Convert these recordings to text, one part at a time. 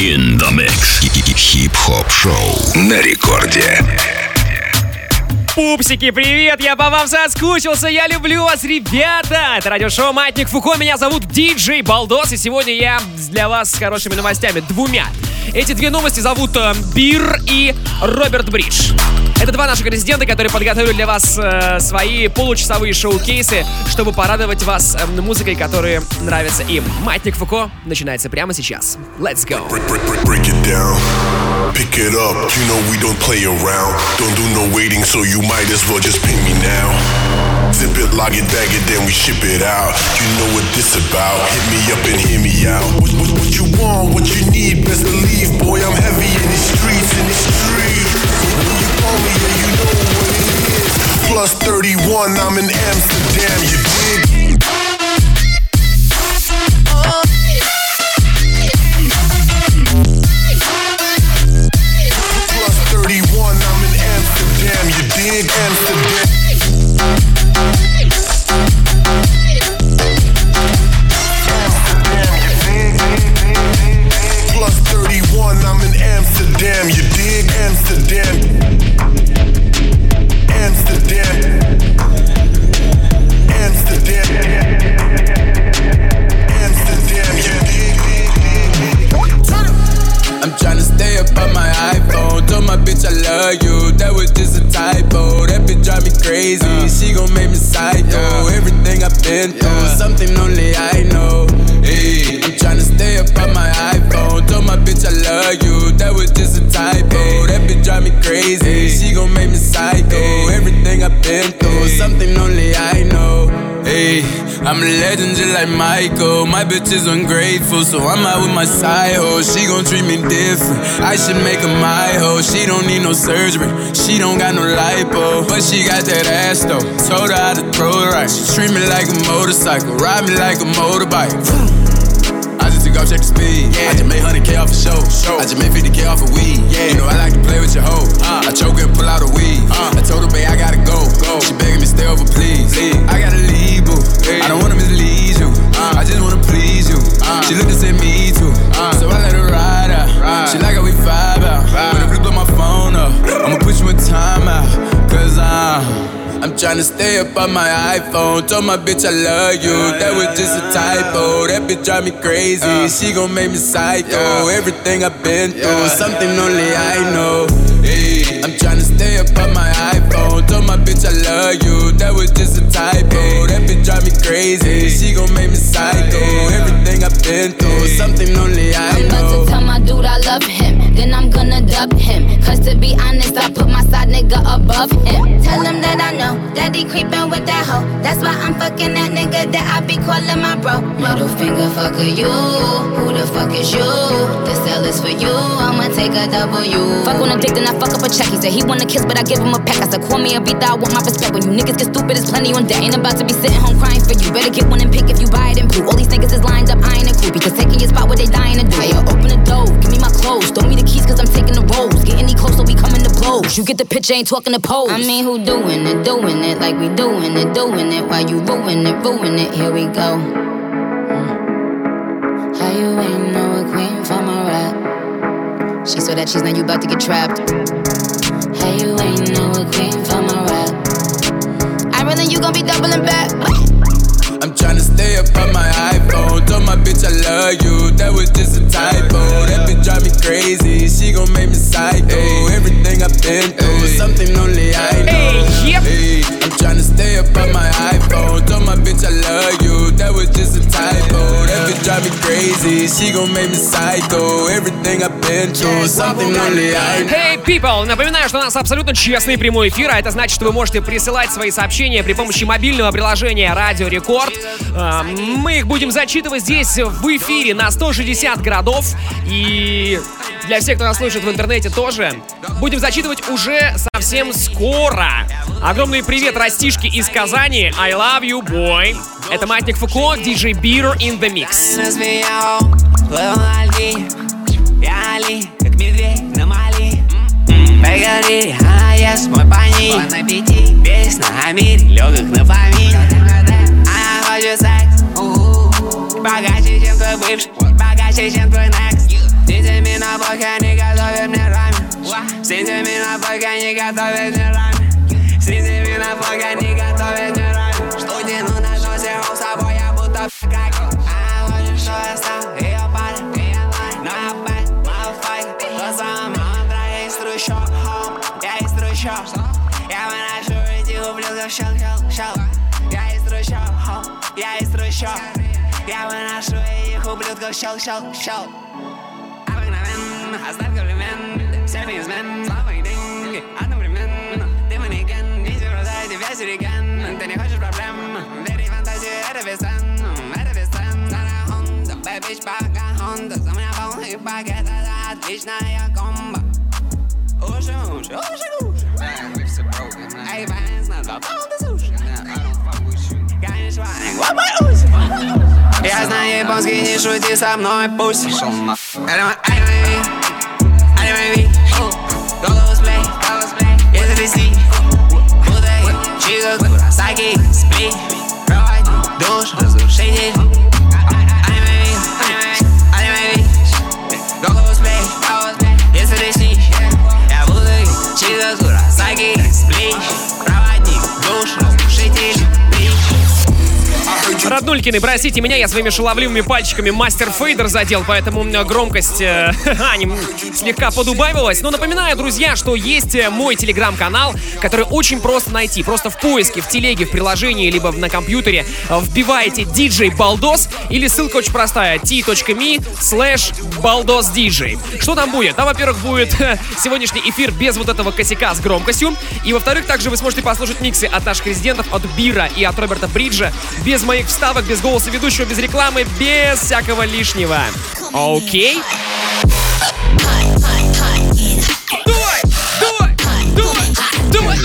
In the mix. Хип-хоп шоу на рекорде. Пупсики, привет! Я по вам соскучился, я люблю вас, ребята! Это радиошоу Маятник Фуко, меня зовут Диджей Балдос, и сегодня я для вас с хорошими новостями, двумя. Эти две новости зовут э, Bear и Роберт Бридж. Это два наших резидента, которые подготовили для вас э, свои получасовые шоу-кейсы, чтобы порадовать вас э, музыкой, которая нравится им. Маятник Фуко начинается прямо сейчас. Let's go! Break, it down. Pick it up. You know we don't play around. Don't do no waiting, so you might as well just pay me now. Zip it, lock it, bag it, then we ship it out. You know what this about. Hit me up and hear me out. What, what, what you want, what you need, best believe, boy. I'm heavy in the streets, in the streets. When you call me, yeah, you know what it is. Plus 31, I'm in Amsterdam, you dig? Was just a typo. That bitch drive me crazy. She gon' make me psycho. Everything I've been through, something only I know. Hey, I'm tryna stay up on my iPhone. Told my bitch I love you. That was just a typo. That bitch drive me crazy. She gon' make me psycho. Everything I've been through, something only I know. Hey, I'm a legend just like Michael. My bitch is ungrateful, so I'm out with my side hoe. She gon' treat me different. I should make her my hoe. She don't need no surgery. She don't got no lipo, but she got that ass though. Told her how to throw it right. She treat me like a motorcycle, ride me like a motorbike. Just check the speed. I just made 100k off a show. I just made 50k off a weed. Yeah. You know I like to play with your hoe. I choke and pull out a weed. I told her, babe, I gotta go. go. She begging me stay over, please. I gotta leave, boo. I don't wanna mislead you. I just wanna please you. She looked and said me too. So I let her ride out. She like how we vibe out. When the blue blow my phone up, I'ma put you in timeout. Cause I'm. I'm tryna stay up on my iPhone. Told my bitch I love you. That was just a typo. That bitch drive me crazy. She gon' make me psycho. Everything I've been through, something only I know. Up on my iPhone. Told my bitch I love you. That was just a typo. That bitch drive me crazy. She gon' make me psycho. Everything I've been through, something only I know. I'm about to tell my dude I love him. Then I'm gonna dub him. Cause to be honest, I put my side nigga above him. Tell him that I know that he creepin' with that hoe. That's why I'm fucking that nigga that I be calling my bro. Middle finger fucker you. Who the fuck is you? This L is for you. I'ma take a W. Fuck on a dick, then I fuck up a check. He said he wanna kiss, but I give him a pack. I said, call me a beat that I want my respect. When you niggas get stupid, there's plenty on deck. Ain't about to be sitting home crying for you. Better get one and pick if you buy it in blue. All these niggas is lined up, I ain't a cool. Because taking your spot where they dying to do. Hey, yo, open the door, give me my clothes. Throw me the keys, cause I'm taking the roles. Get any closer, we coming to blows. You get the picture, ain't talking to pose. I mean, who doing it, doing it like we doing it, doing it. While you ruin it, ruin it. Here we go. Mm. How you ain't know a queen from a rap? She saw that she's now you about to get trapped say you ain't no queen for my rap. I'd rather you gon' be doubling back. I'm tryna stay up on my iPhone. Told my bitch I love you. That was just a typo. That bitch drive me crazy. She gon' make me psycho. Everything I've been through, something only I know. Hey, yep. Hey, I'm tryna stay up on my iPhone. Told my bitch I love you. That was just a typo. That bitch drive me crazy. She gon' make me psycho. Everything I've been through, something only I know. Hey, people! Напоминаю, что у нас абсолютно честный прямой эфир, а это значит, что вы можете присылать свои сообщения при помощи мобильного приложения Радио Рекорд. А, Мы их будем зачитывать здесь в эфире на 160 городов. И для всех, кто нас слушает в интернете тоже, будем зачитывать уже совсем скоро. Огромный привет Растишке из Казани. I love you, boy. Это Матник Фуко, диджей Beater in the Mix. Погори, а я мой пани Бон аппетит, весь на мире, легок на помине хочет секс. Богаче, чем твой бывший, богаче, чем твой next Птицами пока не готовят мне рамен Среди меня пока не готовят мне рамен Среди меня пока не готовят мне рамен Что тяну на носе, с собой я будто как А хочешь, что я стал ее парень Но я бэт, То самое мантра, я из трущоб Я из трущоб Я выношу этих ублюдков, щел, щел, щел Я из трущоб, я из трущоб. Я выношу этих ублюдков, щел, щел, щел. Обыкновенно, оставь комплимент. Все неизмен, слава и деньги Одновременно, ты манекен Везде бросай тебя сюрикен Ты не хочешь проблем? Это без цен. Это без цен. Старая Honda, bad bitch, пока Honda. За меня полный пакет, это отличная комбо. Уши, уши, уши, уши. Эй, Бенz, на два Я знаю японский, не шути со мной, пусть. Если спи. Душ, разрушитель Роднулькины, простите меня, я своими шаловливыми пальчиками мастер фейдер задел, поэтому у меня громкость э, слегка подубавилась. Но напоминаю, друзья, что есть э, мой телеграм-канал, который очень просто найти. Просто в поиске, в телеге, в приложении, либо на компьютере вбиваете DJ Балдос или ссылка очень простая t.me slash baldosdj. Что там будет? Там, во-первых, будет сегодняшний эфир без вот этого косяка с громкостью. И, во-вторых, также вы сможете послушать миксы от наших резидентов, от Бира и от Роберта Бриджа без моих вставок, без голоса ведущего, без рекламы, без всякого лишнего. Окей? Давай! Давай! Давай! Давай!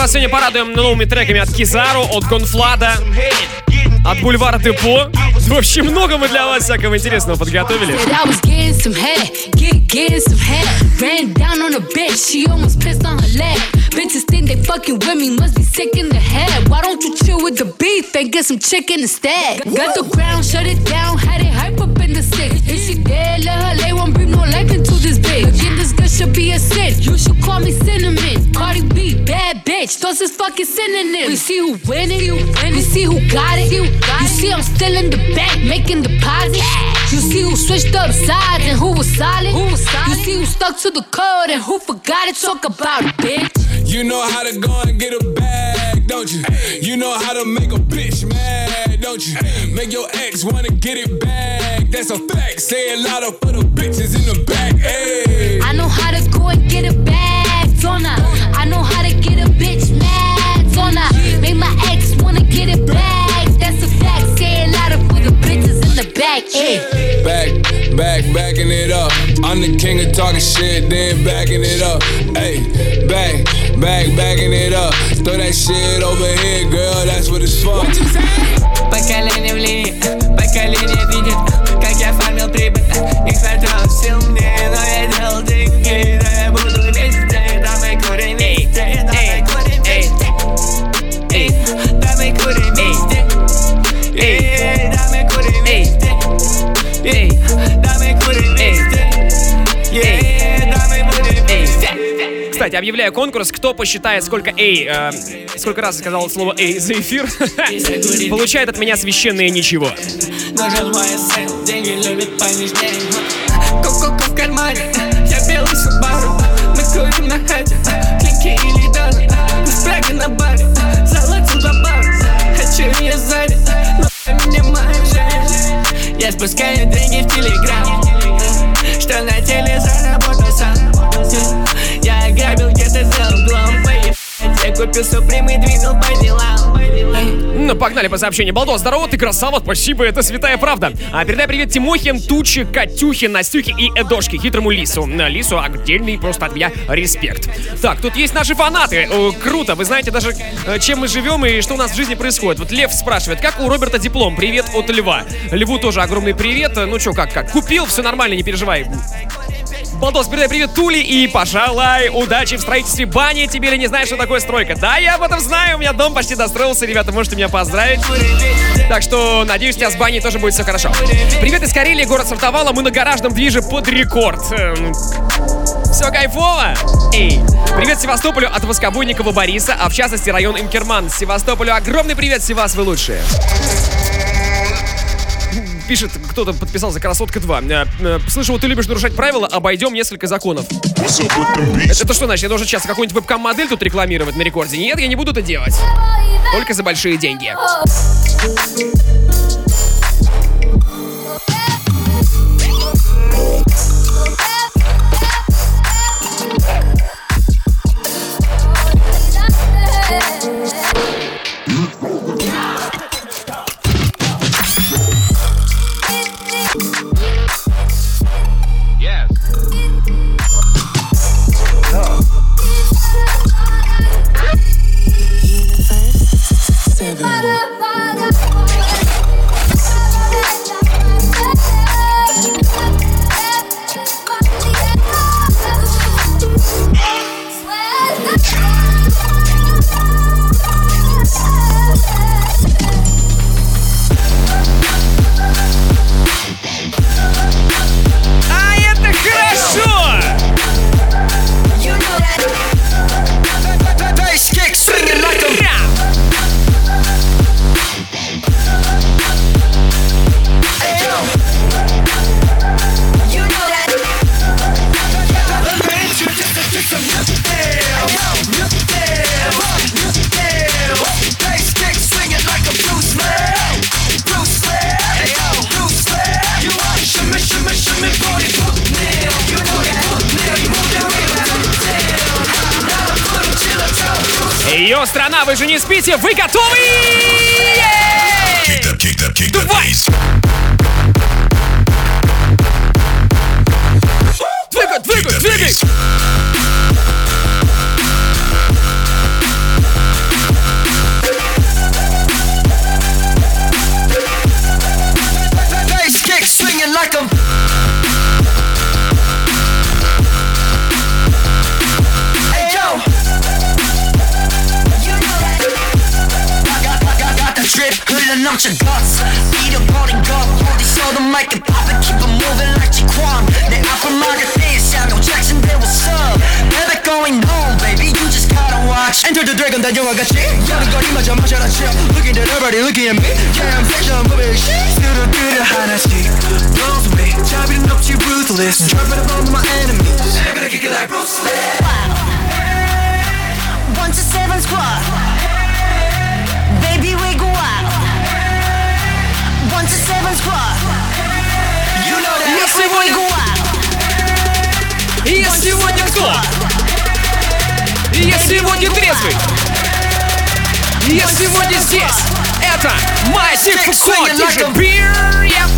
Вас сегодня порадуем новыми треками от Кизару, от Гонфлада, от Бульвара Депо. В общем, много мы для вас всякого интересного подготовили. Bitches think they fucking with me, must be sick in the head. Why don't you chill with the beef and get some chicken instead? Got the crown, shut it down, had it hype up in the six. If she dead, let her lay one, breathe no life into this bitch. Should be a sin. You should call me cinnamon. Cardi B, bad bitch, those is fucking synonyms. We see who winning, we see who got it. You you see I'm still in the bank making deposits. You see who switched up sides and who was solid. You see who stuck to the code and who forgot it. Talk about it, bitch. You know how to go and get a bag, don't you? You know how to make a bitch mad, don't you? Make your ex wanna get it back. That's a fact. Say it louder for the bitches in the back. Hey. I know how to go and get a bag, don't I? I know how to get a bitch mad, don't I? Make my ex wanna get it back. That's a fact. Say it louder for the bitches in the back. Hey. Back, back, backing it up. I'm the king of talking shit, then backing it up. Hey, back, back, backing it up. Throw that shit over here, girl. That's what it's for. What you say? Поколение влияет, поколение видит Как я фармил прибыль, не хватало сил мне Но я делал деньги, да я буду вместе Да мы курим вместе, да мы курим вместе Эй, Да мы курим вместе Эй, Да мы курим вместе Эй, Кстати, объявляю конкурс. Кто посчитает, сколько «эй», э, сколько раз сказал слово «эй» за эфир, получает от меня священное ничего. Ку-ку-ку в кармане, я белый Субару Мы курим на хате, клики или Мы спряги на баре, золото за бар Хочу я сзади, но меня жизнь Я спускаю деньги в телеграм Что на теле заработал сам ограбил где-то за углом я купил суприм и двинул по делам Ну, погнали по сообщению. Балдо, здорово, ты красава, спасибо, это святая правда. А, передай привет Тимохин, Тучи, Катюхе, Настюхе и Эдошке, хитрому Лису. На Лису отдельный просто от меня респект. Так, тут есть наши фанаты. О, круто, вы знаете даже, э, чем мы живем и что у нас в жизни происходит. Вот Лев спрашивает, как у Роберта диплом? Привет от Льва. Льву тоже огромный привет. Ну что, как, как? Купил, все нормально, не переживай. Балдос, передай привет Тули и, пожалуй, удачи в строительстве бани. Тебе ли не знаешь, что такое стройка? Да, я об этом знаю, у меня дом почти достроился, ребята, можете меня поздравить. Так что, надеюсь, у тебя с баней тоже будет все хорошо. Привет из Карелии, город Сартовала, мы на гаражном движе под рекорд. Эм, Все кайфово? Эй, привет Севастополю от Воскобойникова Бориса, а в частности район Инкерман. Севастополю огромный привет, Севас, вы лучшие пишет, кто-то подписал за красотка 2. Э, э, Слышал, ты любишь нарушать правила, обойдем несколько законов. Это, это что значит? Я должен сейчас какую-нибудь вебкам-модель тут рекламировать на рекорде? Нет, я не буду это делать. Только за большие деньги. 넘쳐 guts. Eat a body gut, 어디서도 make it pop and keep it moving like Jaquan. 내 앞을 막을 때 Samuel Jackson, they was up. Never going home, baby, you just gotta watch. Enter the dragon, 난 영화같이. 여름거리마저 마셔라 chill. Looking at everybody, looking at me. Yeah, I'm fashion moving shit. 스르르르 하나씩. Blows me. 자비는 없지 ruthless. Trying to bomb my enemies. I'm gonna kick it like Bruce Lee. One to seven squad. Know that. Я сегодня... out. Я сегодня трезвый. Я сегодня здесь. Это Ко, диджей Бир. Я-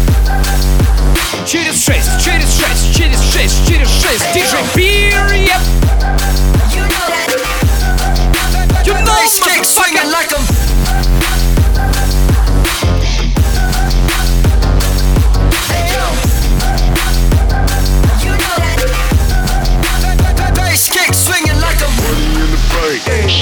Через шесть, через шесть, через шесть, через шесть, диджей. Я- You know. You know, swinging like a.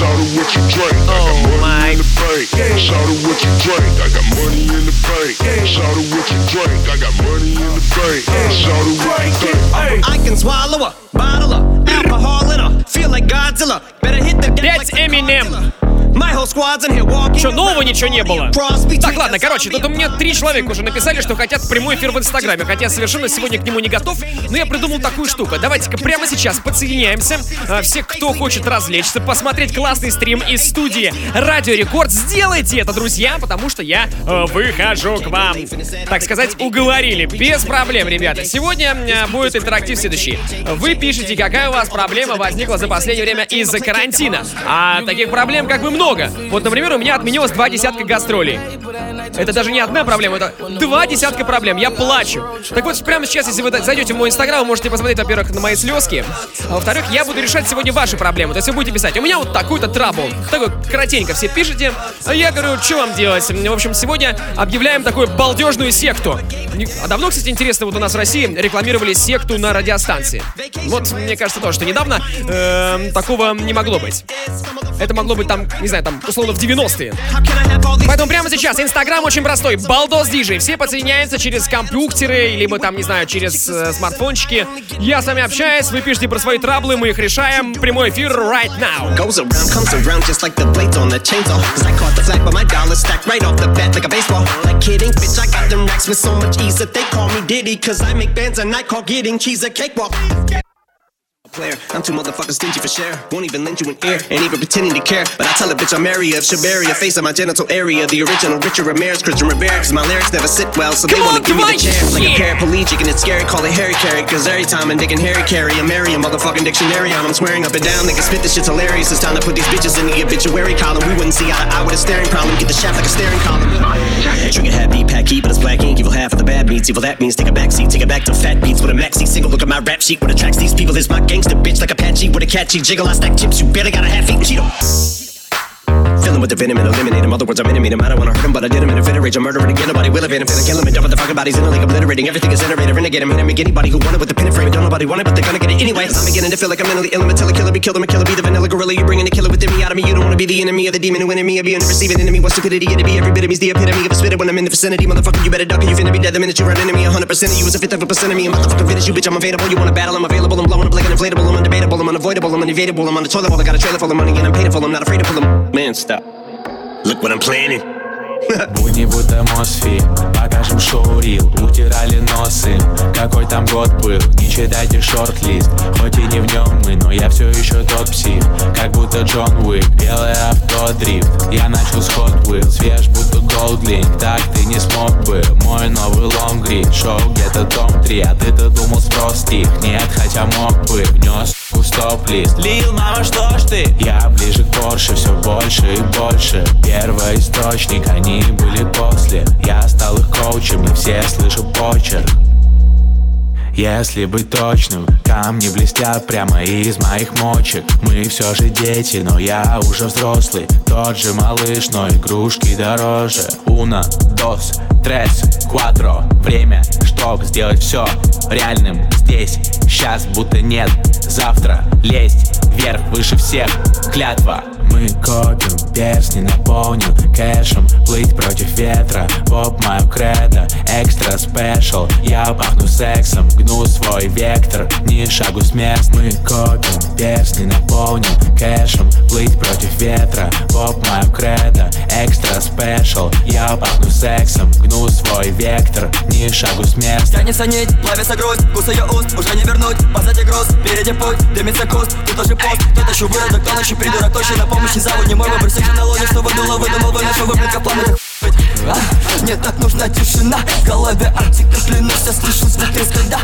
Shout out what you drink. I got oh money my. in the bank. Shout out what you drink. I got money in the bank. Shout out what you drink. I got money in the bank. Shout out what you drink. I can swallow a bottle of alcohol in her. Feel like Godzilla. Better hit the. gas. That's like Eminem. Godzilla. Что, нового ничего не было? Так, ладно, короче, тут у меня три человека уже написали, что хотят прямой эфир в Инстаграме, хотя я совершенно сегодня к нему не готов, но я придумал такую штуку. Давайте-ка прямо сейчас подсоединяемся. А, Все, кто хочет развлечься, посмотреть классный стрим из студии Радио Рекорд, сделайте это, друзья, потому что я э, выхожу к вам. Так сказать, уговорили. Без проблем, ребята. Сегодня э, будет интерактив следующий. Вы пишете, какая у вас проблема возникла за последнее время из-за карантина. А таких проблем, как бы много. Вот, например, у меня отменилось два десятка гастролей. Это даже не одна проблема, это два десятка проблем. Я плачу. Так вот, прямо сейчас, если вы зайдете в мой инстаграм, вы можете посмотреть, во-первых, на мои слезки. А во-вторых, я буду решать сегодня ваши проблемы. То есть вы будете писать, у меня вот такой-то трабл. Такой коротенько все пишете. А я говорю, что вам делать? В общем, сегодня объявляем такую балдежную секту. А давно, кстати, интересно, вот у нас в России рекламировали секту на радиостанции. Вот, мне кажется, то, что недавно э, такого не могло быть. Это могло быть там, не знаю, там, условно, в 90-е. Поэтому прямо сейчас Инстаграм очень простой. Балдос Диджей. Все подсоединяются через компьютеры, либо там, не знаю, через э, смартфончики. Я с вами общаюсь, вы пишите про свои траблы, мы их решаем. Прямой эфир right now. Goes around, comes around just like the blades on the chainsaw. Cause I caught the flag, but my dollars stacked right off the bat like a baseball. Like kidding, bitch, I got them racks with so much ease that they call me Diddy. Cause I make bands and I call getting cheese a cakewalk. Player. I'm too motherfucking stingy for share. Won't even lend you an ear, ain't even pretending to care. But I tell a bitch I'm Mary of Shabaria, face of my genital area. The original Richard Ramirez, Christian Rivera. Cause my lyrics never sit well, so they Come wanna on, give me the chair. Like a paraplegic, and it's scary, call it Harry Carry. Cause every time I'm digging Harry Carry, I'm Mary, a motherfucking dictionary on. I'm swearing up and down, niggas spit this shit's hilarious. It's time to put these bitches in the obituary column. We wouldn't see eye to eye with a staring problem. Get the shaft like a staring column. Trigger hat, beat pack heat, but it's black ink. Evil half of the bad beats. Evil that means take a back seat, take it back to fat beats with a maxi single. Look at my rap sheet, what attracts these people is my gangster bitch like Apache with a catchy jiggle. I stack chips, you barely got a half eaten Cheeto. Fill 'em with the venom and eliminate 'em. Other words, I'm intimate 'em. I don't wanna hurt him, but I did 'em in a fit of rage. I'm murdering again. Nobody will evade 'em. Finna kill 'em and dump the fucking bodies in the lake, obliterating everything is iterated. Renegade 'em and make anybody who want it with the pin and frame. it. Don't nobody want it, but they're gonna get it anyway. I'm beginning to feel like I'm mentally ill. I'm a killer, killer, be killed. I'm a killer, be the vanilla gorilla. You're bringing the killer within me out of me. You don't wanna be the enemy of the demon who enemy of being receiving enemy. What stupidity it'd be. Every bit of me's the epitome of a spitter when I'm in the vicinity. Motherfucker, you better duck or you finna be dead the minute you run into me. 100% of you is a fifth of a percent of me. Motherfucker finish you, bitch. I'm available. You wanna battle? I'm available. I'm blowing up like an inflatable. I'm undebatable. I'm unavoidable. I'm unevadable. I'm on the toilet bowl. I got a trailer full of money and I'm paid full. I'm not afraid to pull them. Man, stop. Look what I'm planning. Будни будто Мосфильм Покажем шоу-рил. Утирали носы Какой там год был. Не читайте шорт-лист Хоть и не в нем мы Но я все еще тот псих. Как будто Джон Уик Белое авто дрифт Я начал с Hot Wheels Свеж будто Голдлинг. Так ты не смог бы Мой новый лонгрид. Шоу где-то том 3 А ты-то думал спрос стих Нет, хотя мог бы Внес в стоп-лист. Лил, мама, что ж ты? Я ближе к Порше Все больше и больше. Первый источник Они были после. Я стал их коучем И все слышат почерк. Если быть точным, камни блестят прямо из моих мочек. Мы все же дети, но я уже взрослый. Тот же малыш, но игрушки дороже. Уна, дос, трес, кватро Время, чтоб сделать все реальным. Здесь, сейчас будто нет. Завтра лезть вверх, выше всех. Клятва мы копим, перстни наполним кэшем Плыть против ветра, поп мою кредо Экстра спешл, я пахну сексом Гну свой вектор, ни шагу смерть Мы копим, перстни наполним кэшем Плыть против ветра, поп мою кредо Экстра спешл, я пахну сексом Гну свой вектор, ни шагу смерть Тянется нить, плавится грусть, вкус ее уст Уже не вернуть, позади груз, впереди путь Дымится куст, тут тоже пост Кто-то еще выродок, кто еще придурок Точно на помощь не зовут, не мой выбор Всех на лоне, что выдуло, выдумал Выношу выплека планы, как а? Мне так нужна тишина В голове артикл, клянусь, я слышу звук из стыда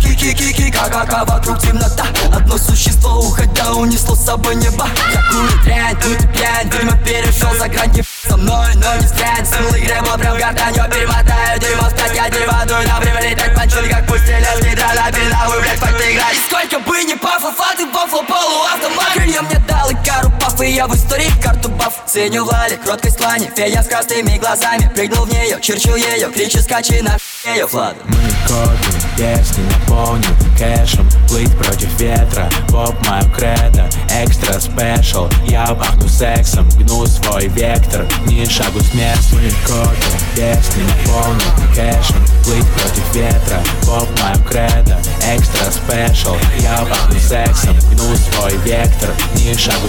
Ки-ки-ки-ки, ка-ка-ка, вокруг темнота. Одно существо, уходя, унесло с собой небо. Какую дрянь, тут пьянь Дерьмо перешел за грань, не со мной, но не стрянь Смыл игре, прям гортанью перемотаю Дерьмо встать, я деревадую на время летать Панчули, как пусть стрелял, нейтральная пина Вы, блядь, факты играть И сколько бы ни пафа, фаты, бафло, полу, автомат Крылья мне дал и кару паф, и я в истории карту баф Ценю Вали, кроткость плане, фея с красными глазами. Прыгнул в нее, черчил ее, кричи, скачи на ее Влада. Мы копим, песни наполним кэшем. Плыть против ветра, поп мою кредо. Экстра спешл, я пахну сексом Гну свой вектор, ни шагу смерть Мы копим, песни наполним кэшем. Плыть против ветра, поп мою кредо. Экстра спешл, я пахну сексом Гну свой вектор, ни шагу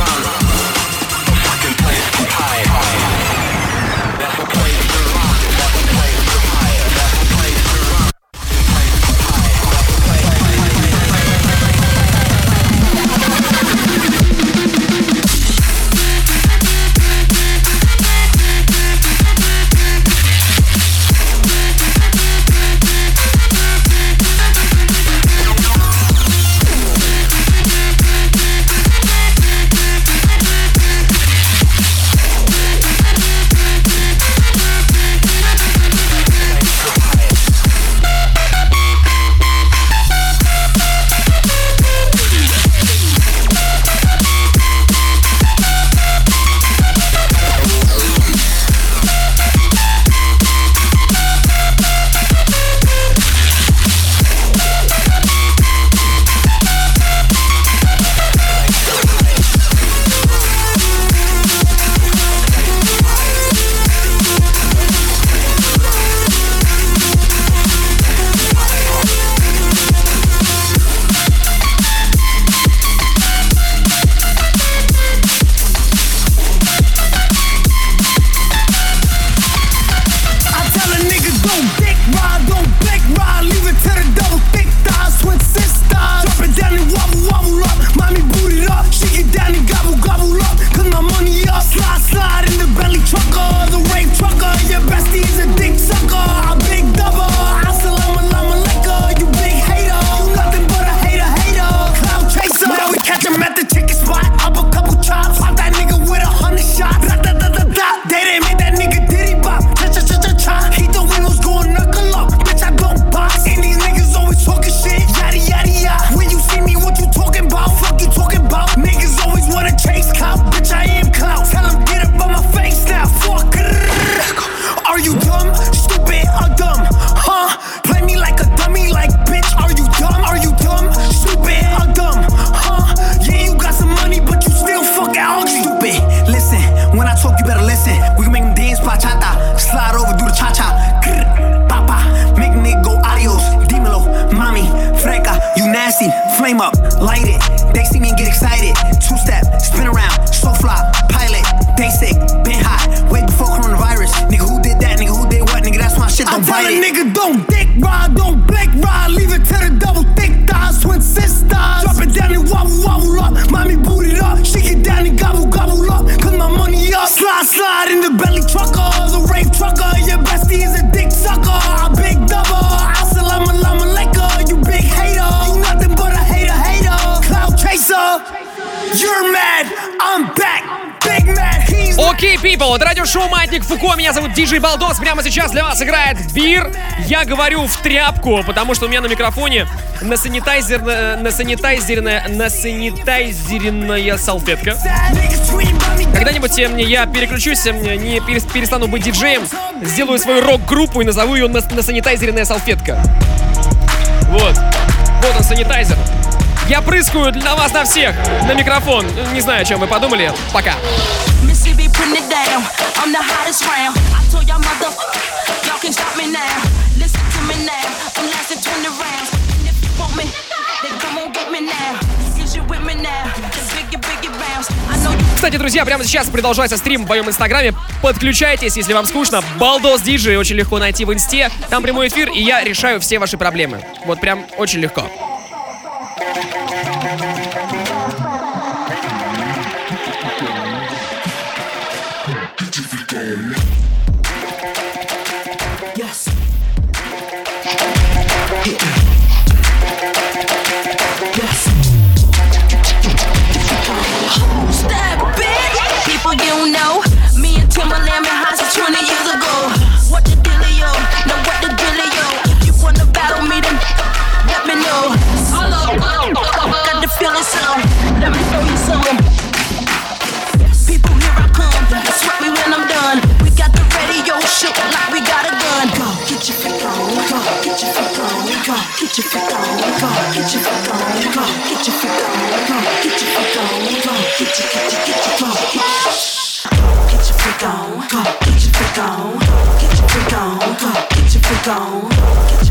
tell a nigga don't dick ride, don't blick ride, leave it to the double thick thighs, twin sisters. Drop it down and wobble, wobble up, mommy boot it up, shake it down and gobble, gobble up, cause my money up. Slide, slide in the belly trucker, the rape trucker, your bestie is a dick sucker, a big double, assalamu alaikum, alaikum, you big hater, you nothing but a hater, hater, cloud chaser. You're mad, I'm back, big mad, Окей, people, это радиошоу Маятник Фуко, меня зовут Диджей Балдос, прямо сейчас для вас играет Бир. Я говорю в тряпку, потому что у меня на микрофоне на санитайзер, на санитайзерная, на санитайзерная салфетка. Когда-нибудь э, мне- я переключусь, э, не перес- перестану быть диджеем, сделаю свою рок-группу и назову ее на, на санитайзерная салфетка. Вот. Вот он, санитайзер. Я прыскаю для вас на всех на микрофон. Не знаю, о чем вы подумали. Пока. Be putting it down. I'm the hottest round. I told y'all mother, y'all can stop me now. Listen to me now. I'm lasting 20 rounds. And if you want me, then come on get me now. Кстати, друзья, прямо сейчас продолжается стрим в моем инстаграме. Подключайтесь, если вам скучно. Балдос Диджей очень легко найти в инсте. Там прямой эфир, и я решаю все ваши проблемы. Вот прям очень легко. People, here I come. Sweat me when I'm done. We got the radio shook like we got a gun. Go, get your freak on. Go, get your freak on. Go, get your freak on. Go, get your freak on. Go, get your freak on. Get your freak on. Get your, get your, get your, go. Get your freak on. Go, get your freak on. Get your freak on. Go, get your freak on. Get your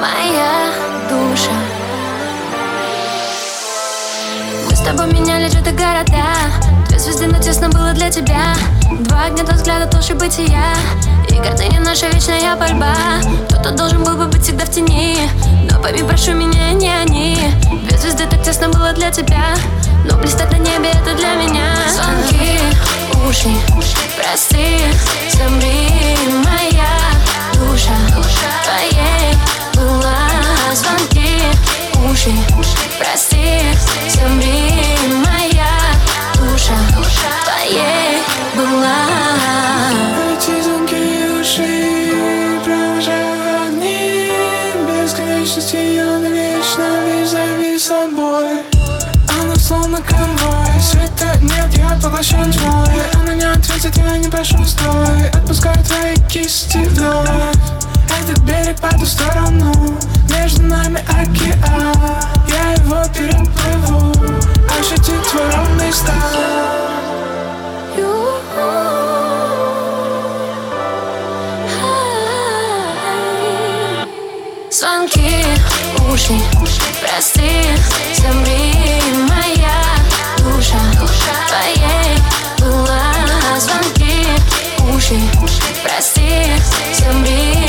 Моя душа. Мы с тобой меняли что-то города Две звезды, но тесно было для тебя. Два огня, два взгляда, толще бытия. И гордыня наша вечная борьба. Кто-то должен был бы быть всегда в тени. Но пойми, прошу меня, не они. Две звезды так тесно было для тебя. Но блистать на небе это для меня. Звонки ушли, прости, замри Моя душа. Твоей была Звонки ушли, прости, замри Моя душа твоей была. Эти звонки ушли, провожая огни Бесконечности ее навечно весь завис собой. Она словно конвой, света нет, я поглощен тьмой Она не ответит, я не прошу стой. Отпускаю твои кисти вновь Этот берег по ту сторону Между нами океан. Я его переплыву Ощутить твой ровный стан Звонки ушли, прости, замри Моя душа твоей была. Звонки ушли, прости, замри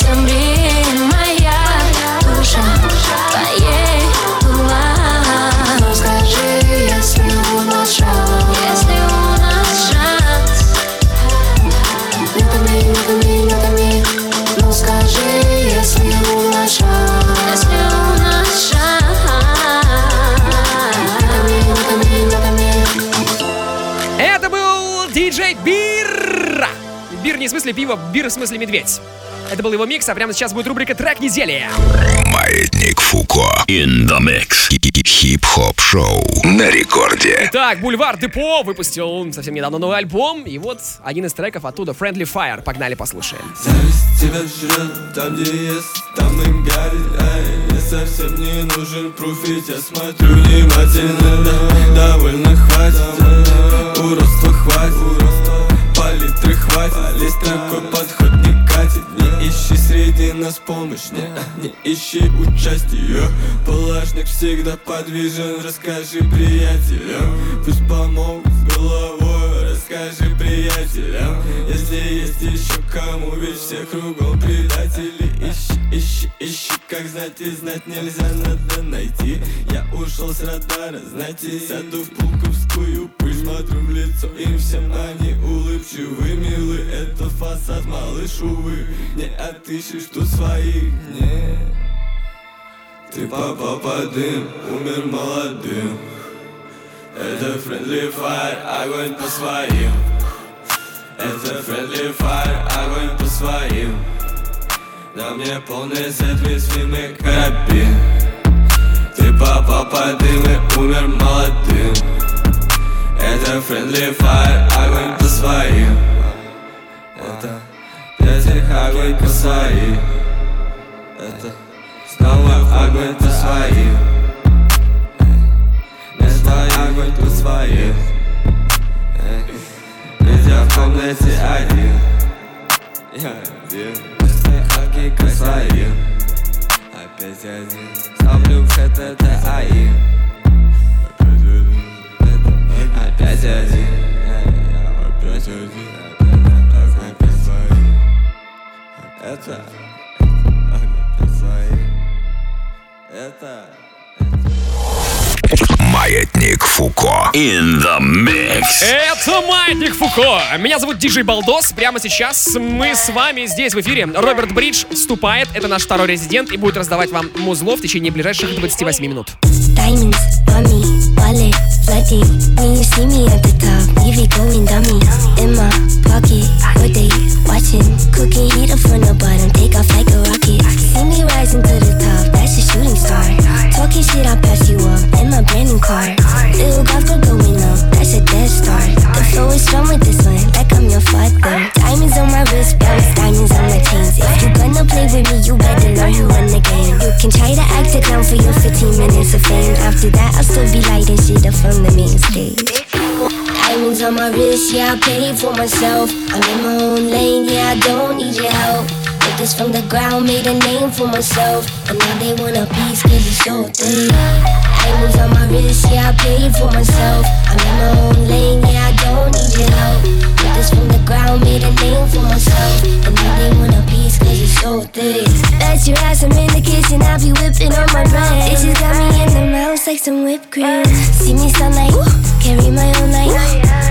Замри, моя душа, твоей была Но скажи, если у нас шанс. Если у нас шанс. Не томи, не томи, скажи, если у нас шанс. Если у нас шанс. Не томи, не Это был диджей Бир! Bear не в смысле пива, bear в смысле медведь. Это был его микс, а прямо сейчас будет рубрика «Трек недели». Маятник Фуко. In the mix. Хип-хоп шоу на рекорде. Итак, Бульвар Депо выпустил совсем недавно новый альбом, и вот один из треков оттуда, Friendly Fire. Погнали, послушаем. Зависть тебя жрет, там где есть, там им горит Эй, мне совсем не нужен пруфить, я смотрю внимательно да, Довольно хватит, помощь, не, не ищи участие Палашник всегда подвижен, расскажи приятелям. Пусть помогут головой, расскажи приятелям Если есть еще кому, ведь все кругом предатели. Ищи, ищи, ищи, как знать и знать нельзя, надо найти. Я ушел с радара, знаете, сяду в пулковскую пыль Смотрю в лицо им всем, они улыбчивы, милы. Это фасад, малыш, увы, не отыщешь тут своих, не Ты папа под дым, умер молодым Это friendly fire, огонь по своим. Это friendly fire, огонь по своим. На мне полный сет, весь фильмы карабин. Ты папа под дым и умер молодым. Это friendly fire, огонь по своим. Это песня огонь по своим. Это снова огонь по своим Это огонь по своим Ведь я в комнате один Я один огонь по своим Опять один Ставлю в хэт это АИ Опять один Опять один Опять своим Это Это Маятник Фуко. In the mix. Это Маятник Фуко. Меня зовут Диджей Балдос. Прямо сейчас мы с вами здесь в эфире. Роберт Бридж вступает. Это наш второй резидент и будет раздавать вам музло в течение ближайших 28 минут. Diamonds wallet flooding. When you see me at the top, leave it going dummy. In my pocket, what they watching? Cooking heater from the bottom, take off like a rocket. See me rising to the top, that's a shooting star. Talking shit, I pass you up in my brand new car. Little golf girl going up, that's a death star. The flow is strong with this one, like I'm your father. Diamonds on my wrist, bounce diamonds on my chains. If you gonna play with me, you better learn who run the game. You can try to act a clown for your 15 minutes of fame. After that, I'll still be lighting up from the main stage. Diamonds on my wrist, yeah, I paid for myself. I'm in my own lane, yeah, I don't need your help. This from the ground, made a name for myself. And now they want a piece, cause it's so thick. Diamonds on my wrist, yeah, I paid for myself. I'm in my own lane, yeah, I don't need your help. Built this from the ground, made a name for myself. And now they want a piece, cause it's so thick. That's your ass, I'm in the kitchen, I be whipping on my bread. It just got me in the mouth like some whipped cream. See me sunlight, carry my own light.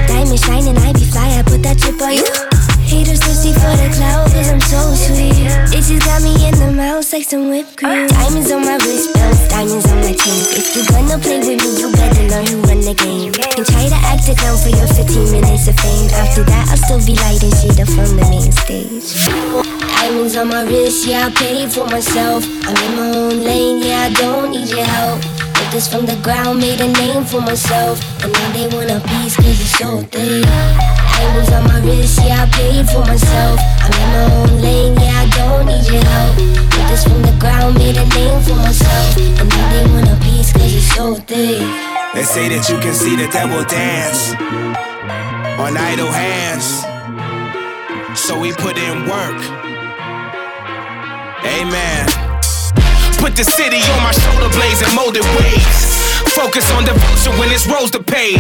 Diamond shining, I be fly, I put that chip on you. Haters thirsty for the cloud, cause I'm so sweet. It just got me in the mouth like some whipped cream. Diamonds on my wrist, bounce, diamonds on my chains. If you gonna play with me, you better learn who run the game. And try to act a clown for your 15 minutes of fame. After that, I'll still be lighting shit up from the main stage. Diamonds on my wrist, yeah, I paid for myself. I'm in my own lane, yeah, I don't need your help. Built this from the ground, made a name for myself. And now they want a piece, cause it's so thick. Diamonds on my wrist, yeah, I paid for myself. I'm in my own lane, yeah, I don't need your help. Built this from the ground, made a name for myself. And now they want a piece, cause it's so thick. They say that you can see the devil dance on idle hands. So we put in work. Amen. Put the city on my shoulder blades and molded waves. Focus on devotion when it's rows to pay.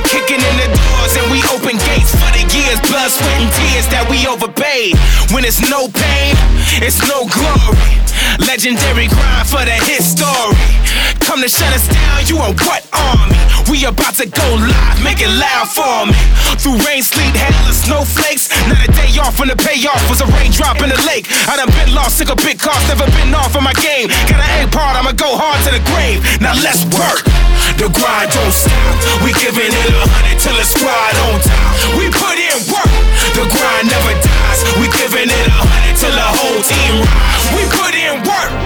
Kicking in the doors and we open gates for the years, blood, sweat, and tears that we overpaid. When it's no pain, it's no glory. Legendary grind for the hit story. Come to shut us down, you on what army? We about to go live, make it loud for me. Through rain, sleet, hail, and snowflakes. Not a day off when the payoff was a raindrop in the lake. I done been lost, sick of big cars, never been off of my game. Got an A part, I'ma go hard to the grave. Now let's work. The grind don't stop. We giving it a hundred till it's squad on top. We put in work. The grind never dies. We giving it a hundred till the whole team rides. We put in work.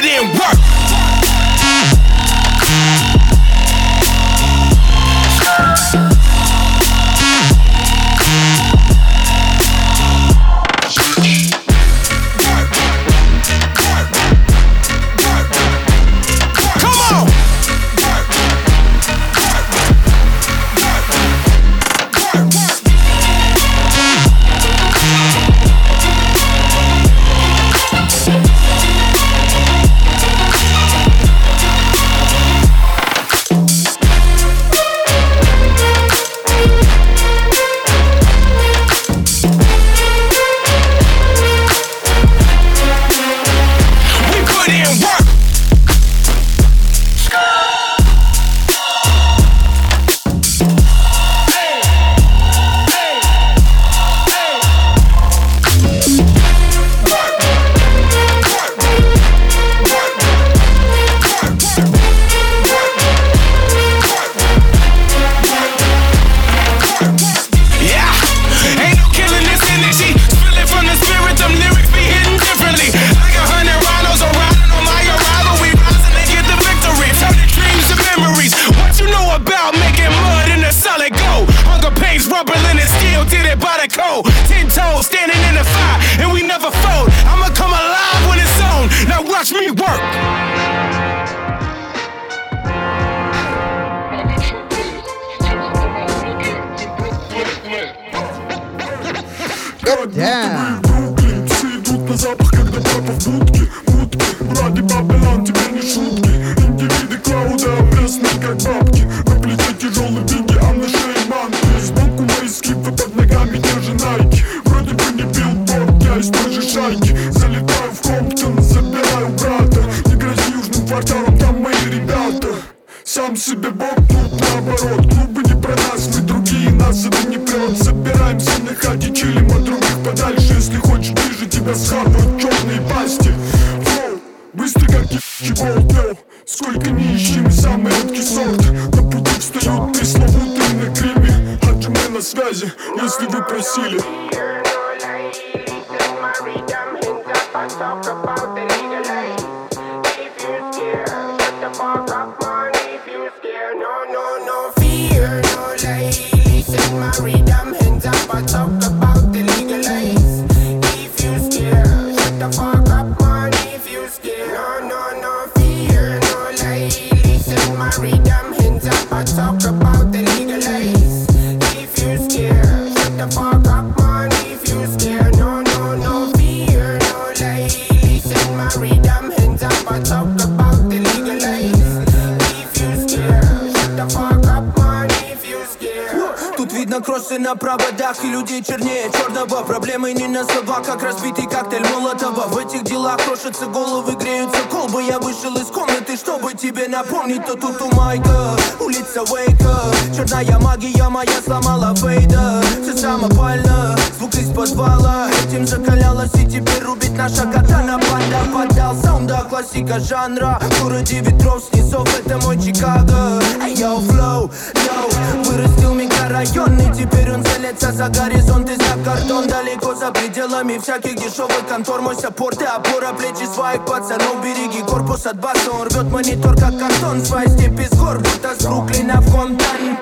it didn't work. I talk about the legal life, if you scared, shut the fuck up. На проводах и людей чернее черного. Проблемы не на словах, как разбитый коктейль Молотова. В этих делах крошатся головы, греются колбы. Я вышел из комнаты, чтобы тебе напомнить. То тут у Майка, улица Уэйка. Черная магия моя сломала Фейда. Все самопально, звук из подвала. Этим закалялась и теперь рубит наша катана. Банда поддал саунда, классика жанра. В городе ветров снизов, это мой Чикаго. Эй, йоу, флоу, yo. Вырастил микрорайон и теперь он целится за горизонт и за кордон Далеко за пределами всяких дешевых контор Мой support и опора плечи своих пацанов Береги корпус от баса, он рвет монитор как картон Свои степи с гор, будто с Бруклина в Комптон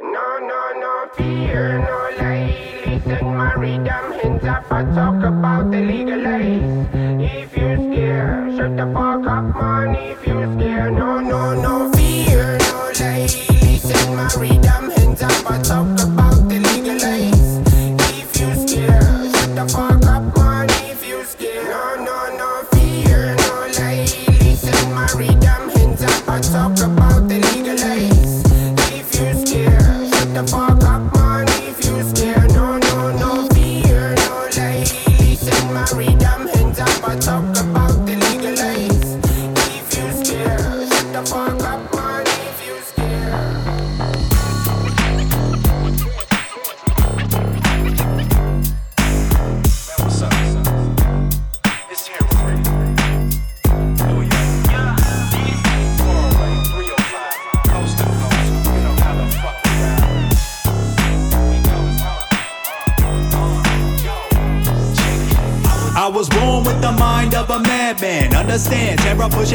No, no, no fear, no lie. Listen, my rhythm, hands up. I talk about the legalize. If you scared, shut the fuck up, man. If you scared, no, no, no fear, no lie. Talk about the legalized If you scare shut the fuck up on if you scare No no no fear no lay send my readum hands up but talk about the legalize. If you scared, shut the fuck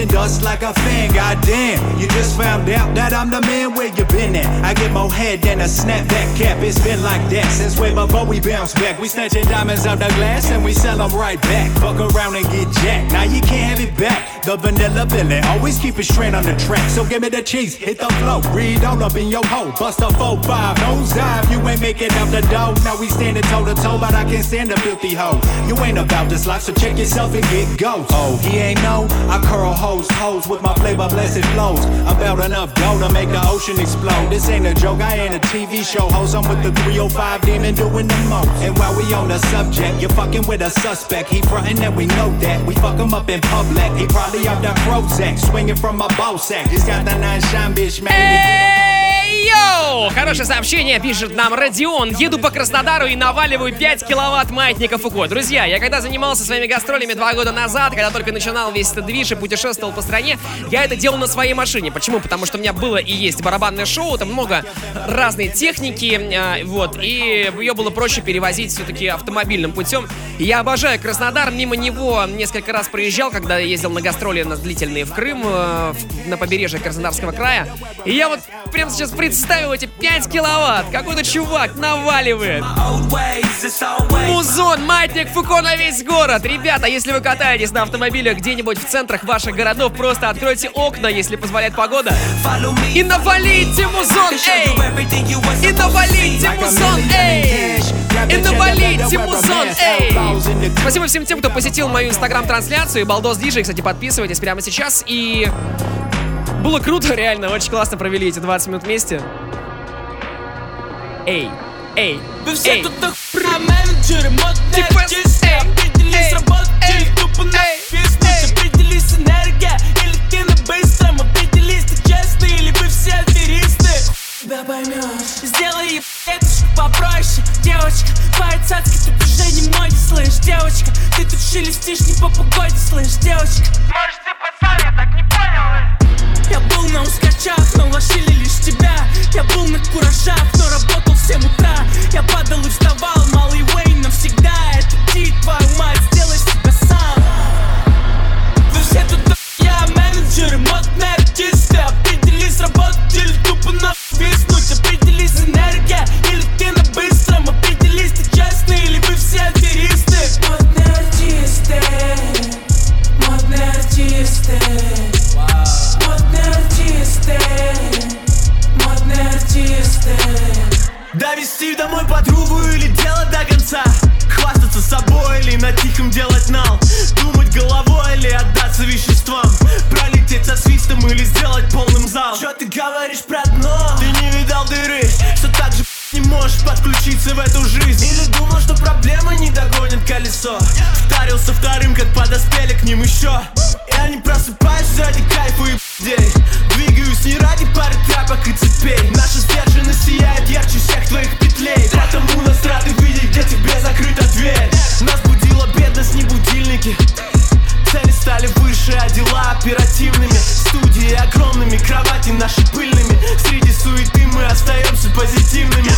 dust like a fan. Goddamn, you just found out that I'm the man where you at. I get more head than a snapback cap. It's been like that since way before we bounce back. We snatching diamonds out the glass and we sell them right back. Fuck around and get jacked. Now you can't have it back. The vanilla villain always keep it straight on the track. So give me the cheese, hit the flow, read all up in your hole. Bust a 4-5, nose dive. You ain't making out the dough. Now we standing toe to toe, but I can't stand a filthy hoe. You ain't about this life, so check yourself and get ghost. Oh, he ain't know. I curl hoes, hoes with my flavor blessed flows. About enough dough to make the ocean explode. This ain't a joke, I ain't a TV show host. I'm with the 305 demon doing the most. And while we on the subject, you're fucking with a suspect. He frontin' that we know that. We fuck him up in public. He probably up that Prozac, swinging from a bow sack. He's got the nine shine, bitch, man. Йоу! Хорошее сообщение пишет нам Родион. Еду по Краснодару и наваливаю 5 киловатт маятников УКО. Друзья, я когда занимался своими гастролями два года назад, когда только начинал весь этот движ и путешествовал по стране, я это делал на своей машине. Почему? Потому что у меня было и есть барабанное шоу, там много разной техники, э, вот, и ее было проще перевозить все-таки автомобильным путем. Я обожаю Краснодар, мимо него несколько раз проезжал, когда ездил на гастроли на длительные в Крым, э, на побережье Краснодарского края. И я вот прямо сейчас представил эти 5 киловатт. Какой-то чувак наваливает. Музон, маятник Фуко на весь город. Ребята, если вы катаетесь на автомобилях где-нибудь в центрах ваших городов, просто откройте окна, если позволяет погода. И навалите музон, эй! И навалите музон, эй! И навалите музон, эй! Спасибо всем тем, кто посетил мою инстаграм-трансляцию. Балдос Диджей, кстати, подписывайтесь прямо сейчас. И было круто, реально, очень классно провели эти 20 минут вместе. Эй, эй, Вы все эй. тут нахуя менеджеры, модные артисты. Определись, работать тупо на фиснуть Определись, энергия или ты на быстром Определись, ты честный или вы все аферисты. Тебя поймешь Сделай это ж попроще Девочка, по-цацки тут уже не моде Слышь, девочка, ты тут шелестишь не по погоде Слышь, девочка. Может ты пацан, я так не понял Я был на ускачах, но лошили лишь тебя. Я был на куражах, но работал в 7 утра. Я падал и вставал, малый Уэйн навсегда. Это ти, твою мать, сделай себя сам. Вы все тут я менеджеры, модные артисты Определись, работать или тупо на виснуть Определись, энергия или ты на быстром. Определись, ты честный или вы все аферисты. Модные артисты Модные артисты Модные артисты Модные артисты Довести домой подругу или делать до конца. Хвастаться собой или на тихом делать нал. Думать головой или отдаться веществам. Пролететь со свистом или сделать полным зал. Чё ты говоришь про дно? Ты не видал дыры, что так же не можешь подключиться в эту жизнь. Или думал, что проблемы не догонят колесо. Втарился вторым, как подоспели к ним еще Я не просыпаюсь ради кайфа и дей Двигаюсь не ради пары тряпок и цепей. Наша сдержанность сияет ярче всех твоих петлей. Потому нас рады видеть, где тебе закрыта дверь. Нас будила бедность, не будильники Цели стали выше, а дела оперативными. Студии огромными, кровати наши пыльными. Среди суеты мы остаемся позитивными.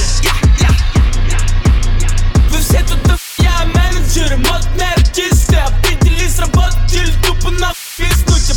Вы все тут я менеджеры, модные артисты. Определись, работать или тупо на виснуть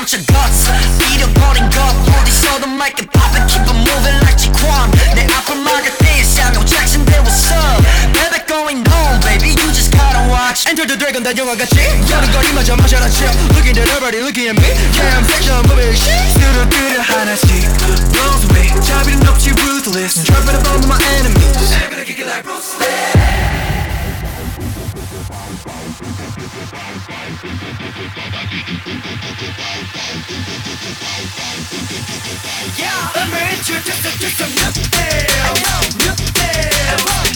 흘러넘쳐 guts 잃어버린 것 어디서도 마이크 poppin' keep it moving like Chiquan 내 앞을 막을 때 Samuel Jackson there was up Never going home baby you just gotta watch Enter the Dragon 다 영화같이 여름거리마저 마셔라 chill Looking at everybody looking at me Yeah I'm section moving shit 뚜루뚜루 하나씩 Rolls away 자비는 없지 ruthless Dropping a bomb on my enemies Never gonna kick it like Bruce Lee Yeah, I'm a just a nip there, nip.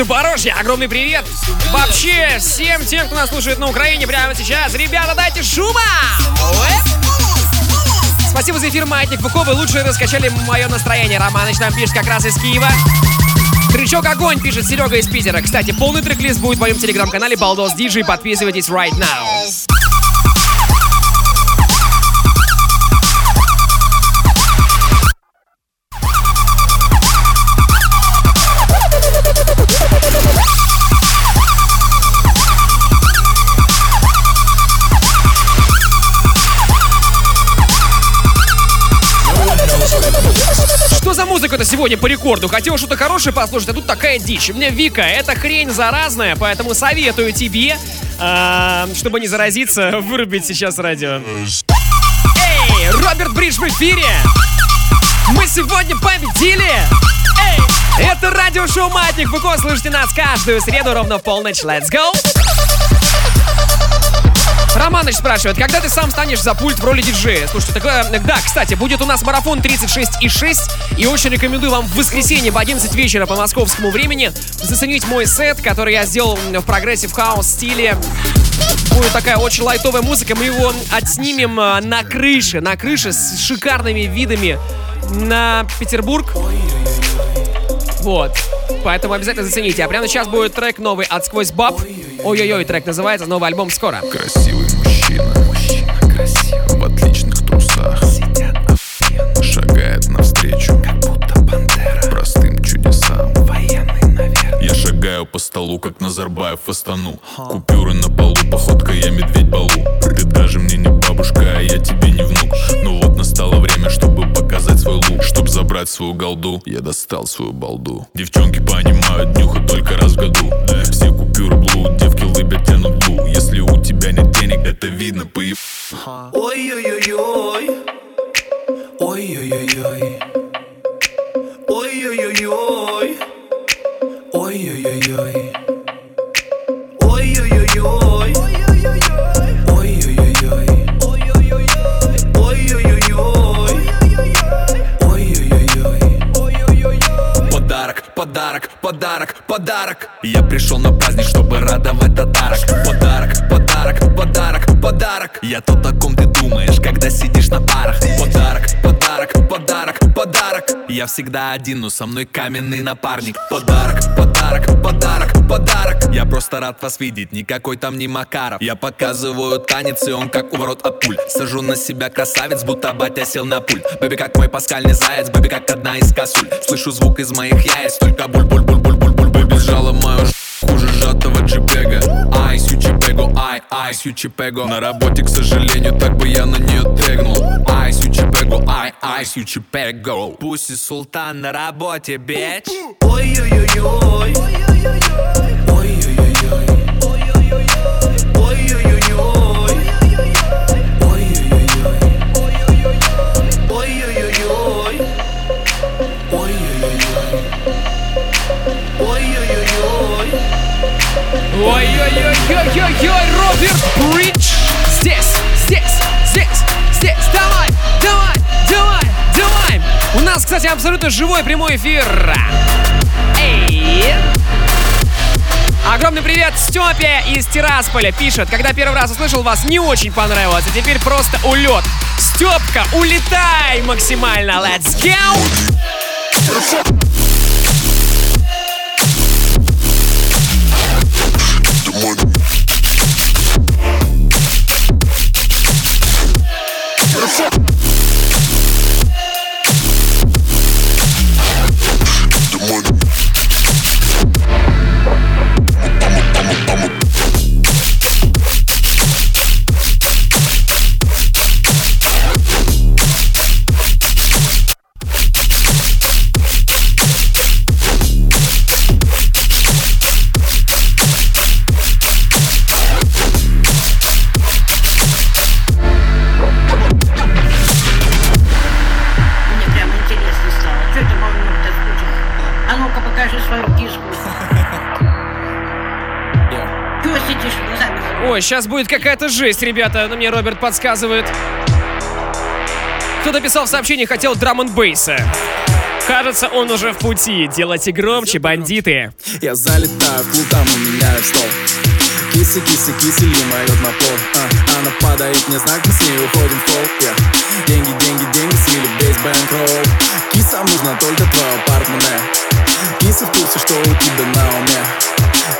Запорожья. Огромный привет. Вообще, всем тем, кто нас слушает на Украине прямо сейчас. Ребята, дайте шума! Спасибо за эфир, Маятник Фуко. Вы лучше раскачали мое настроение. Романыч нам пишет как раз из Киева. Трючок огонь, пишет Серега из Питера. Кстати, полный трек-лист будет в моем телеграм-канале Балдос Диджей. Подписывайтесь right now. Музыка-то сегодня по рекорду. Хотел что-то хорошее послушать, а тут такая дичь. Мне Вика, это хрень заразная, поэтому советую тебе, э, чтобы не заразиться, вырубить сейчас радио. Эй, Роберт Бридж в эфире! Мы сегодня победили! Эй, это радиошоу Матник. Вы слышите нас каждую среду ровно в полночь. Let's go! Романыч спрашивает, когда ты сам станешь за пульт в роли диджея? Слушайте, такое... Да, кстати, будет у нас марафон 36,6, и очень рекомендую вам в воскресенье в 11 вечера по московскому времени заценить мой сет, который я сделал в progressive house стиле. Будет такая очень лайтовая музыка, мы его отснимем а, на крыше, на крыше с шикарными видами на Петербург. Вот. Поэтому обязательно зацените. А прямо сейчас будет трек новый от Сквозь Баб. Ой-ой-ой, трек называется, новый альбом скоро. Красивый мужчина, мужчина красивый. в отличных трусах. Сидят офигенно. Шагает навстречу, как будто пантера. Простым чудесам. Военный, наверное. Я шагаю по столу, как Назарбаев Астану. Купюры на полу, походка я медведь балу. Ты даже мне не бабушка, а я тебе не внук. Ну забрать свою голду, я достал свою балду. Девчонки понимают, нюхать только раз в году. Все купюры блуд, девки лыбят, тянут блу. Если у тебя нет денег, это видно по. Ой-ой-ой-ой. Ой-ой-ой-ой. Подарок, Я пришел на праздник, чтобы радовать татарок. Подарок, подарок, подарок, подарок. Я то, о ком ты думаешь, когда сидишь на парах. Подарок, подарок, подарок, подарок. Я всегда один, но со мной каменный напарник. Подарок, подарок, подарок, подарок. Я просто рад вас видеть, никакой там не Макаров. Я показываю танец, и он как уворот от пуль. Сажу на себя красавец, будто батя сел на пульт. Бэби как мой паскальный заяц, бэби как одна из косуль. Слышу звук из моих яиц, только буль-буль-буль-буль-буль-буль Сжала мою хуже сжатого джипега Ай, сючипего, ай, ай, сючипего На работе, к сожалению, так бы я на нее тегнул Ай, сючипего, ай, ай, сючипего Пусть султан на работе, бич. Ой-ой-ой-ой. Ой-ой-ой-ой Ой-ой-ой-ой-ой-ой, Роберт Бридж! Здесь, здесь, здесь, здесь, давай, давай, давай, давай! У нас, кстати, абсолютно живой прямой эфир. Эй! Огромный привет Степе из Тирасполя пишет, когда первый раз услышал вас, не очень понравилось, а теперь просто улет. Степка, улетай максимально, let's go! Сейчас будет какая-то жесть, ребята, на мне Роберт подсказывает. Кто-то писал в сообщении, хотел драм н бейса. Кажется, он уже в пути. Делайте громче, бандиты. Я залетаю в клуб, там у меня стол Кисы, кисы, кисы, лимает на пол а, Она падает мне знак, мы с ней уходим в пол yeah. Деньги, деньги, деньги, слили весь бэнкролл Кисам нужно только твое портмоне Кисы в курсе, что у тебя на уме.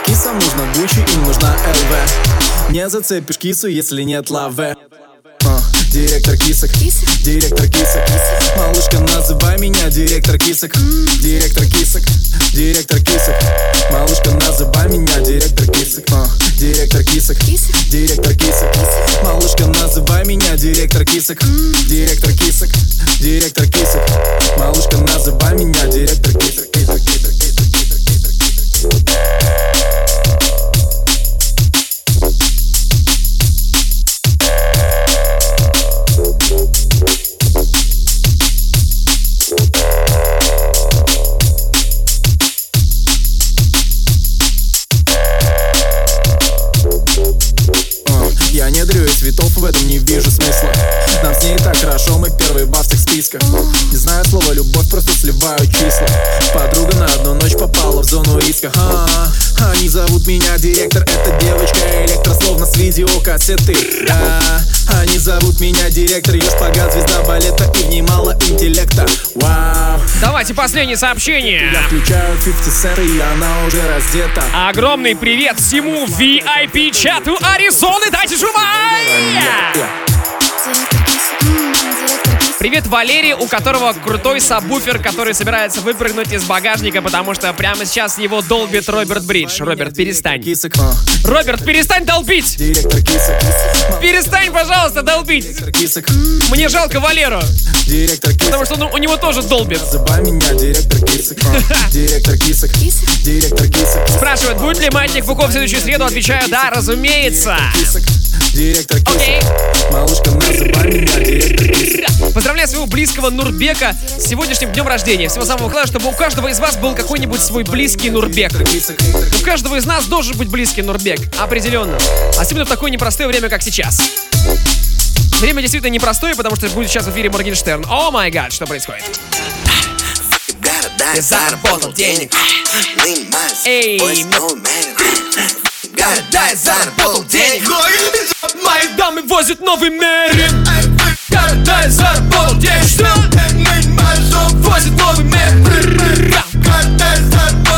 Кисам нужно Гуччи, им нужна ЛВ Не зацепишь кису, если нет лаве А, Директор кисок, директор кисок. Малышка, называй меня директор кисок. Директор кисок, директор кисок. Малышка, называй меня директор кисок. А, Директор кисок, директор кисок. Малышка, называй меня директор кисок. Директор кисок, директор кисок. Малышка, называй меня директор кисок Кисок, кисок, кисок, зону риска а, Они зовут меня директор, эта девочка электро Словно с видеокассеты, да Они зовут меня директор, ее шпагат, звезда балета И в ней мало интеллекта, вау Давайте последнее сообщение. Я включаю 50 Cent, и она уже раздета Огромный привет всему VIP-чату Аризоны. Дайте жумай! Привет Валерий, у которого крутой сабвуфер, который собирается выпрыгнуть из багажника, потому что прямо сейчас его долбит Роберт Бридж. Роберт, перестань. Роберт, перестань долбить! Перестань, пожалуйста, долбить! Мне жалко Валеру, потому что он- у него тоже долбит. Называй меня директор кисок Директор кисок, директор кисок Спрашивают, будет ли Маятник Фуко в следующую среду? Отвечаю, да, разумеется. Директор кисок Поздравляю своего близкого Нурбека с сегодняшним днем рождения. Всего самого классного, чтобы у каждого из вас был какой-нибудь свой близкий Нурбек. У каждого из нас должен быть близкий Нурбек. Определенно. Особенно в такое непростое время, как сейчас. Время действительно непростое, потому что будет сейчас в эфире Моргенштерн. О май гад, что происходит? Я заработал денег Эй, Да, я заработал денег Мои дамы возят новый Мерин Да, я заработал денег Что? Возят новый Мерин Да, я заработал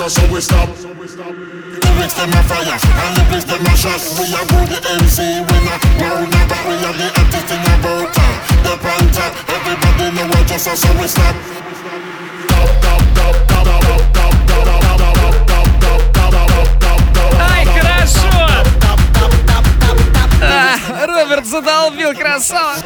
know what just a so we stop. Lyrics them a fire and lyrics them a shot. We a good MC, we no round about. We have the hottest thing about uh, the on top. Everybody know what just a so we stop. Ай, хорошо! А, Роберт задолбил, красава!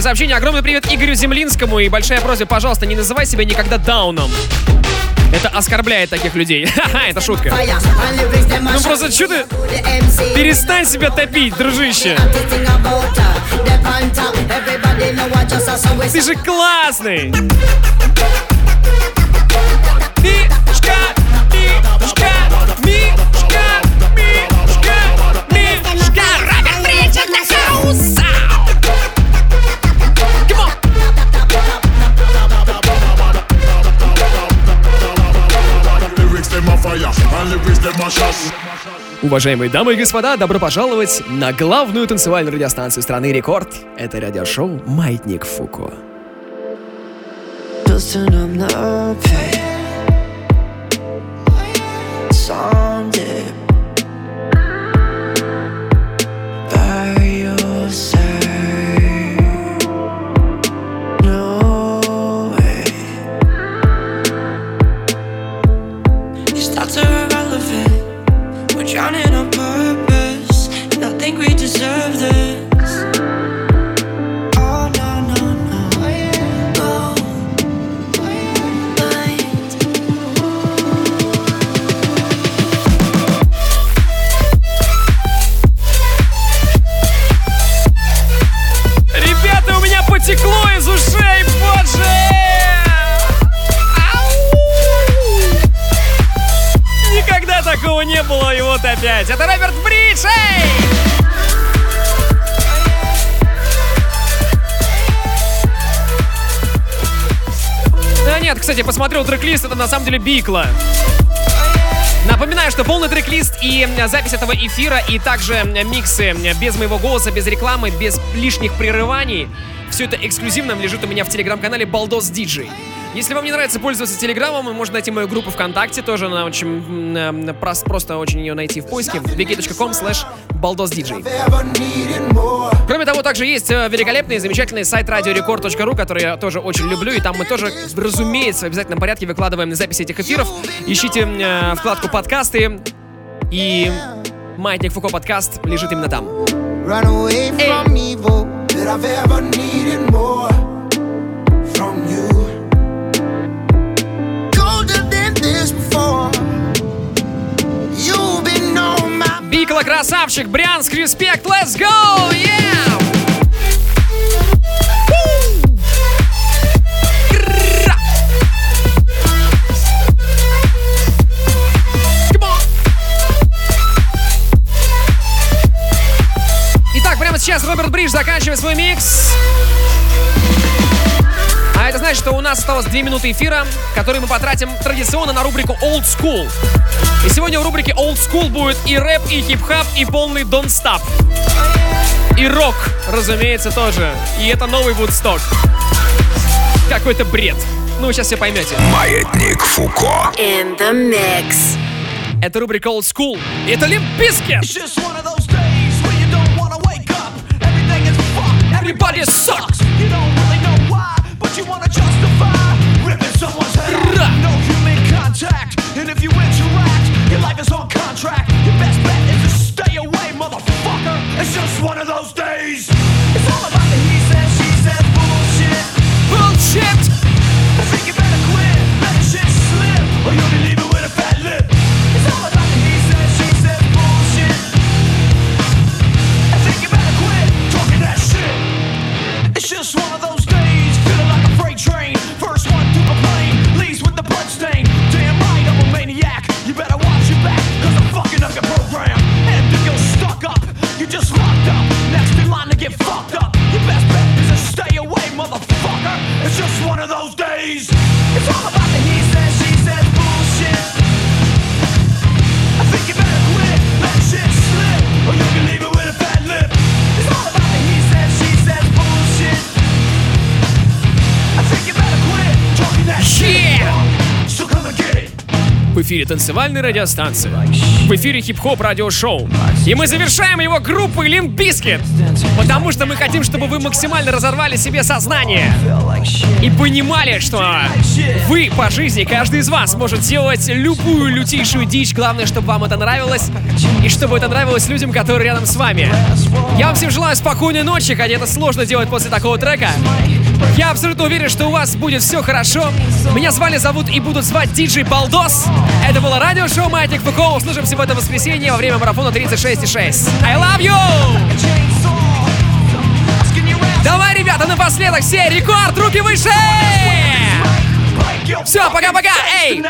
Последнее сообщение. Огромный привет Игорю Землинскому и большая просьба, пожалуйста, не называй себя никогда дауном. Это оскорбляет таких людей. Ха-ха, это шутка. Ну просто что ты... Перестань себя топить, дружище. Ты же классный. Мишка, Мишка, Уважаемые дамы и господа, добро пожаловать на главную танцевальную радиостанцию страны Рекорд. Это радиошоу «Маятник Фуко». Listen, опять. Это Роберт Бридж, эй! Да нет, кстати, посмотрел трек-лист, это на самом деле Бикла. Напоминаю, что полный трек-лист и запись этого эфира, и также миксы без моего голоса, без рекламы, без лишних прерываний, все это эксклюзивно лежит у меня в телеграм-канале Балдос Диджей. Если вам не нравится пользоваться телеграммом, можно найти мою группу ВКонтакте, тоже она очень м, м, прос- просто очень ее найти в поиске, vk.com slash baldosdj. Кроме того, также есть э, великолепный и замечательный сайт radiorecord.ru, который я тоже очень люблю, и там мы тоже, разумеется, в обязательном порядке выкладываем записи этих эфиров. Ищите э, вкладку подкасты, и Маятник Фуко подкаст лежит именно там. Run away from evil that I've ever needed more Бикла красавчик, Брянск, респект, let's go, yeah! Итак, прямо сейчас Роберт Бридж заканчивает свой микс. Значит, что у нас осталось 2 минуты эфира, которые мы потратим традиционно на рубрику Old School. И сегодня в рубрике Old School будет и рэп, и хип-хап, и полный Don't Stop. И рок, разумеется, тоже. И это новый Вудсток. Какой-то бред. Ну, сейчас все поймете. Маятник Фуко. In the mix. Это рубрика Old School. И это Limp Bizkit. Everybody sucks. You wanna justify ripping someone's head off. No human contact, and if you interact, your life is on contract. Your best bet is to stay away, motherfucker. It's just one of those days. It's all about the he says, she says bullshit. Bullshit. Эфире танцевальной радиостанции. В эфире хип-хоп радиошоу. И мы завершаем его группой Limp Bizkit. Потому что мы хотим, чтобы вы максимально разорвали себе сознание. И понимали, что вы по жизни, каждый из вас может делать любую лютейшую дичь. Главное, чтобы вам это нравилось. И чтобы это нравилось людям, которые рядом с вами. Я вам всем желаю спокойной ночи, хотя это сложно делать после такого трека. Я абсолютно уверен, что у вас будет все хорошо. Меня звали, зовут и будут звать Диджей Балдос. Это было радиошоу Маятник ФК. Услышимся в это воскресенье во время марафона 36,6. I love you! Давай, ребята, напоследок все, рекорд, руки выше! Все, пока-пока, эй!